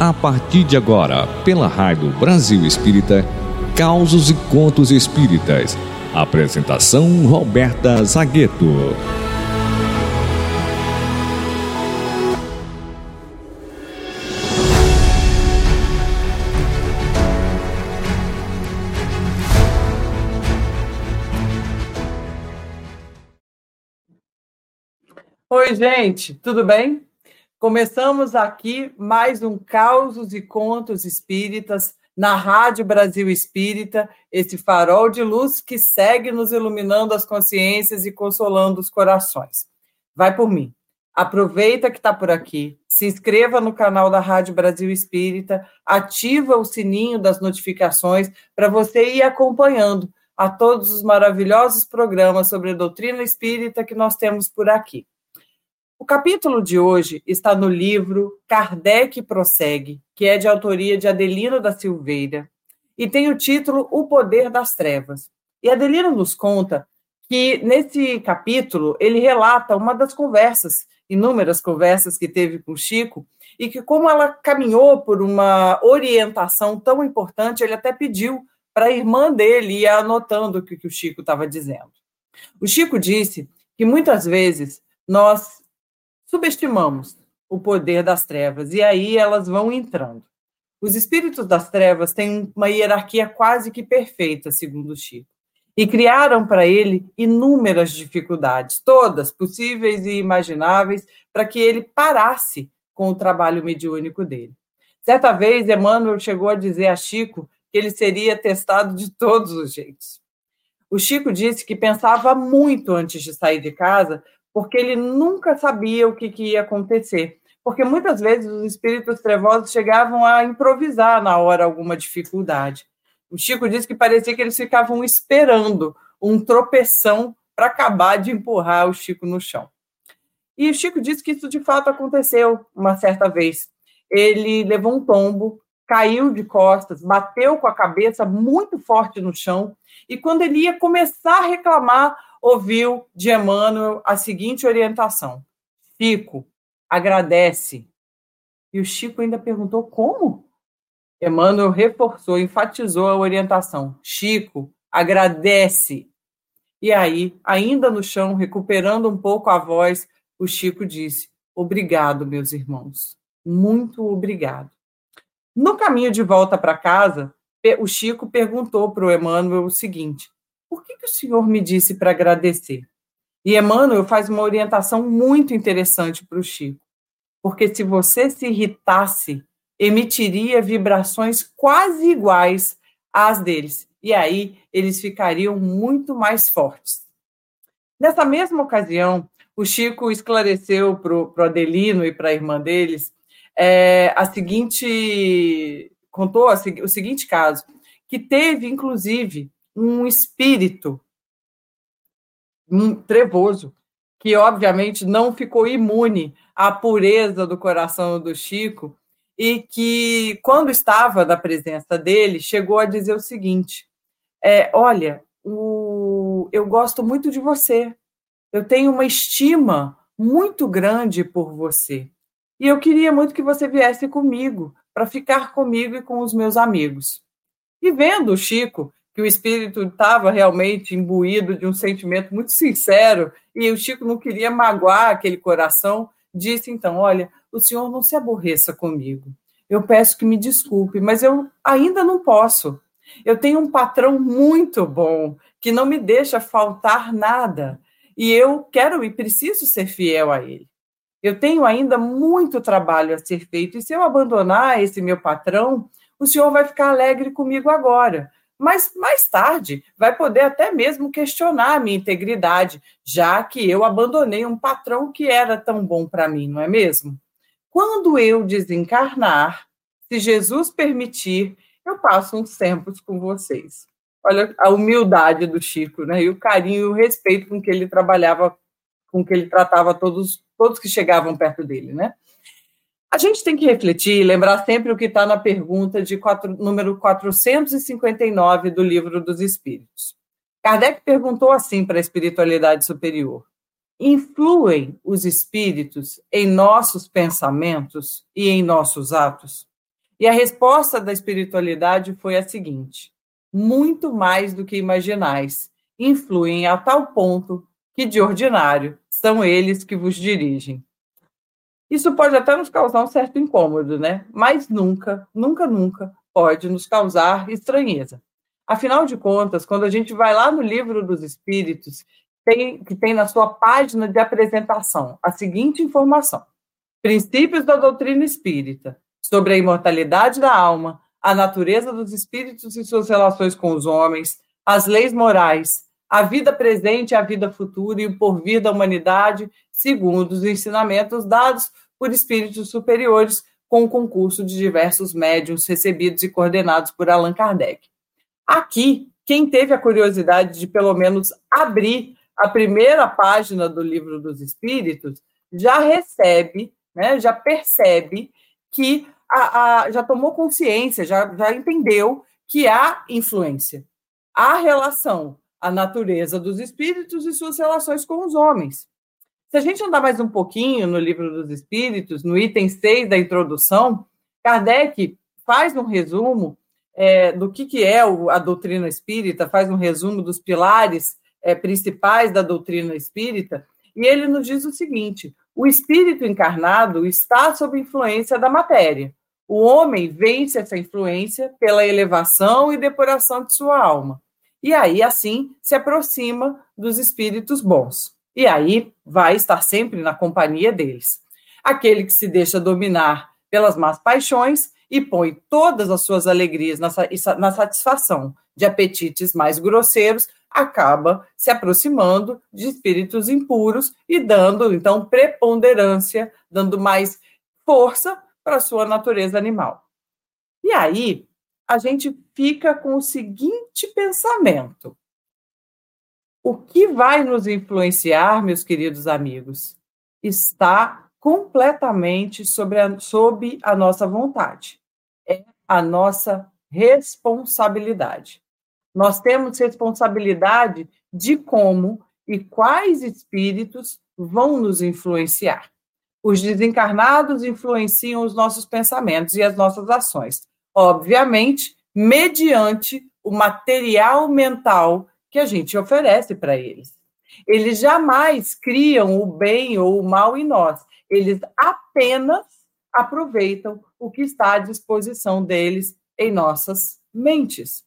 A partir de agora, pela Rádio Brasil Espírita, Causos e Contos Espíritas. Apresentação Roberta Zagueto. Oi, gente, tudo bem? Começamos aqui mais um Causos e Contos Espíritas na Rádio Brasil Espírita, esse farol de luz que segue nos iluminando as consciências e consolando os corações. Vai por mim. Aproveita que está por aqui, se inscreva no canal da Rádio Brasil Espírita, ativa o sininho das notificações para você ir acompanhando a todos os maravilhosos programas sobre a doutrina espírita que nós temos por aqui. O capítulo de hoje está no livro Kardec Prossegue, que é de autoria de Adelino da Silveira, e tem o título O Poder das Trevas. E Adelino nos conta que nesse capítulo ele relata uma das conversas, inúmeras conversas que teve com Chico, e que como ela caminhou por uma orientação tão importante, ele até pediu para a irmã dele ir anotando o que, que o Chico estava dizendo. O Chico disse que muitas vezes nós subestimamos o poder das trevas e aí elas vão entrando. Os espíritos das trevas têm uma hierarquia quase que perfeita, segundo Chico, e criaram para ele inúmeras dificuldades, todas possíveis e imagináveis, para que ele parasse com o trabalho mediúnico dele. Certa vez, Emmanuel chegou a dizer a Chico que ele seria testado de todos os jeitos. O Chico disse que pensava muito antes de sair de casa, porque ele nunca sabia o que, que ia acontecer. Porque muitas vezes os espíritos trevosos chegavam a improvisar na hora alguma dificuldade. O Chico disse que parecia que eles ficavam esperando um tropeção para acabar de empurrar o Chico no chão. E o Chico disse que isso de fato aconteceu uma certa vez. Ele levou um tombo, caiu de costas, bateu com a cabeça muito forte no chão, e quando ele ia começar a reclamar, ouviu de Emmanuel a seguinte orientação: Chico, agradece. E o Chico ainda perguntou como? Emmanuel reforçou, enfatizou a orientação: Chico, agradece. E aí, ainda no chão, recuperando um pouco a voz, o Chico disse: Obrigado, meus irmãos. Muito obrigado. No caminho de volta para casa, o Chico perguntou para o Emmanuel o seguinte: por que, que o senhor me disse para agradecer? E Emmanuel faz uma orientação muito interessante para o Chico, porque se você se irritasse, emitiria vibrações quase iguais às deles, e aí eles ficariam muito mais fortes. Nessa mesma ocasião, o Chico esclareceu para o Adelino e para a irmã deles é, a seguinte, contou a, o seguinte caso, que teve, inclusive, um espírito um trevoso, que obviamente não ficou imune à pureza do coração do Chico e que, quando estava na presença dele, chegou a dizer o seguinte: é, Olha, o, eu gosto muito de você, eu tenho uma estima muito grande por você e eu queria muito que você viesse comigo para ficar comigo e com os meus amigos. E vendo o Chico que o espírito estava realmente imbuído de um sentimento muito sincero e o Chico não queria magoar aquele coração, disse então: Olha, o senhor não se aborreça comigo. Eu peço que me desculpe, mas eu ainda não posso. Eu tenho um patrão muito bom que não me deixa faltar nada e eu quero e preciso ser fiel a ele. Eu tenho ainda muito trabalho a ser feito e se eu abandonar esse meu patrão, o senhor vai ficar alegre comigo agora, mas mais tarde vai poder até mesmo questionar a minha integridade, já que eu abandonei um patrão que era tão bom para mim, não é mesmo? Quando eu desencarnar, se Jesus permitir, eu passo uns tempos com vocês. Olha a humildade do Chico, né? E o carinho e o respeito com que ele trabalhava, com que ele tratava todos, todos que chegavam perto dele, né? A gente tem que refletir e lembrar sempre o que está na pergunta de quatro, número 459 do Livro dos Espíritos. Kardec perguntou assim para a espiritualidade superior: Influem os espíritos em nossos pensamentos e em nossos atos? E a resposta da espiritualidade foi a seguinte: muito mais do que imaginais, influem a tal ponto que, de ordinário, são eles que vos dirigem. Isso pode até nos causar um certo incômodo, né? Mas nunca, nunca, nunca pode nos causar estranheza. Afinal de contas, quando a gente vai lá no livro dos Espíritos, tem, que tem na sua página de apresentação a seguinte informação: Princípios da doutrina espírita sobre a imortalidade da alma, a natureza dos espíritos e suas relações com os homens, as leis morais, a vida presente, a vida futura e o porvir da humanidade, segundo os ensinamentos dados por espíritos superiores, com o concurso de diversos médiums recebidos e coordenados por Allan Kardec. Aqui, quem teve a curiosidade de pelo menos abrir a primeira página do livro dos Espíritos já recebe, né, já percebe que a, a, já tomou consciência, já, já entendeu que há influência, há relação, a natureza dos espíritos e suas relações com os homens. Se a gente andar mais um pouquinho no livro dos espíritos, no item 6 da introdução, Kardec faz um resumo é, do que, que é a doutrina espírita, faz um resumo dos pilares é, principais da doutrina espírita, e ele nos diz o seguinte: o espírito encarnado está sob influência da matéria. O homem vence essa influência pela elevação e depuração de sua alma. E aí, assim, se aproxima dos espíritos bons. E aí vai estar sempre na companhia deles. Aquele que se deixa dominar pelas más paixões e põe todas as suas alegrias na, satisfação de apetites mais grosseiros, acaba se aproximando de espíritos impuros e dando, então, preponderância, dando mais força para a sua natureza animal. E aí, a gente fica com o seguinte pensamento: o que vai nos influenciar, meus queridos amigos, está completamente sobre a, sob a nossa vontade. É a nossa responsabilidade. Nós temos responsabilidade de como e quais espíritos vão nos influenciar. Os desencarnados influenciam os nossos pensamentos e as nossas ações, obviamente, mediante o material mental que a gente oferece para eles. Eles jamais criam o bem ou o mal em nós, eles apenas aproveitam o que está à disposição deles em nossas mentes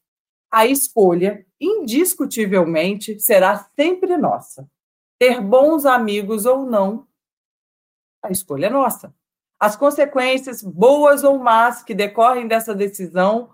a escolha, indiscutivelmente, será sempre nossa. Ter bons amigos ou não, a escolha é nossa. As consequências, boas ou más, que decorrem dessa decisão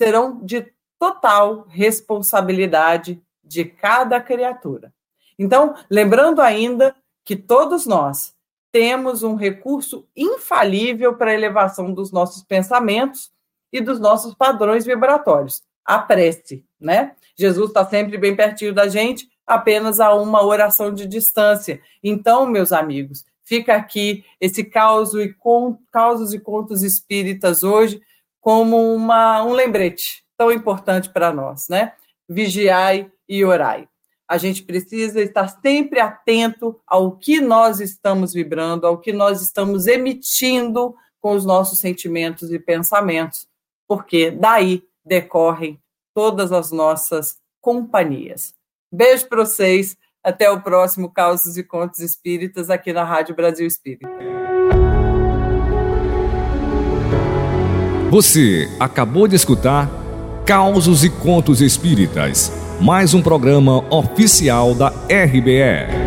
serão de total responsabilidade de cada criatura. Então, lembrando ainda que todos nós temos um recurso infalível para a elevação dos nossos pensamentos e dos nossos padrões vibratórios, a prece, né? Jesus está sempre bem pertinho da gente, apenas a uma oração de distância. Então, meus amigos, fica aqui esse caos e con, causos e contos espíritas hoje como uma, um lembrete tão importante para nós, né? Vigiai e orai. A gente precisa estar sempre atento ao que nós estamos vibrando, ao que nós estamos emitindo com os nossos sentimentos e pensamentos, porque daí decorrem todas as nossas companhias. Beijo para vocês. Até o próximo Causos e Contos Espíritas aqui na Rádio Brasil Espírita. Você acabou de escutar Causos e Contos Espíritas, mais um programa oficial da RBE.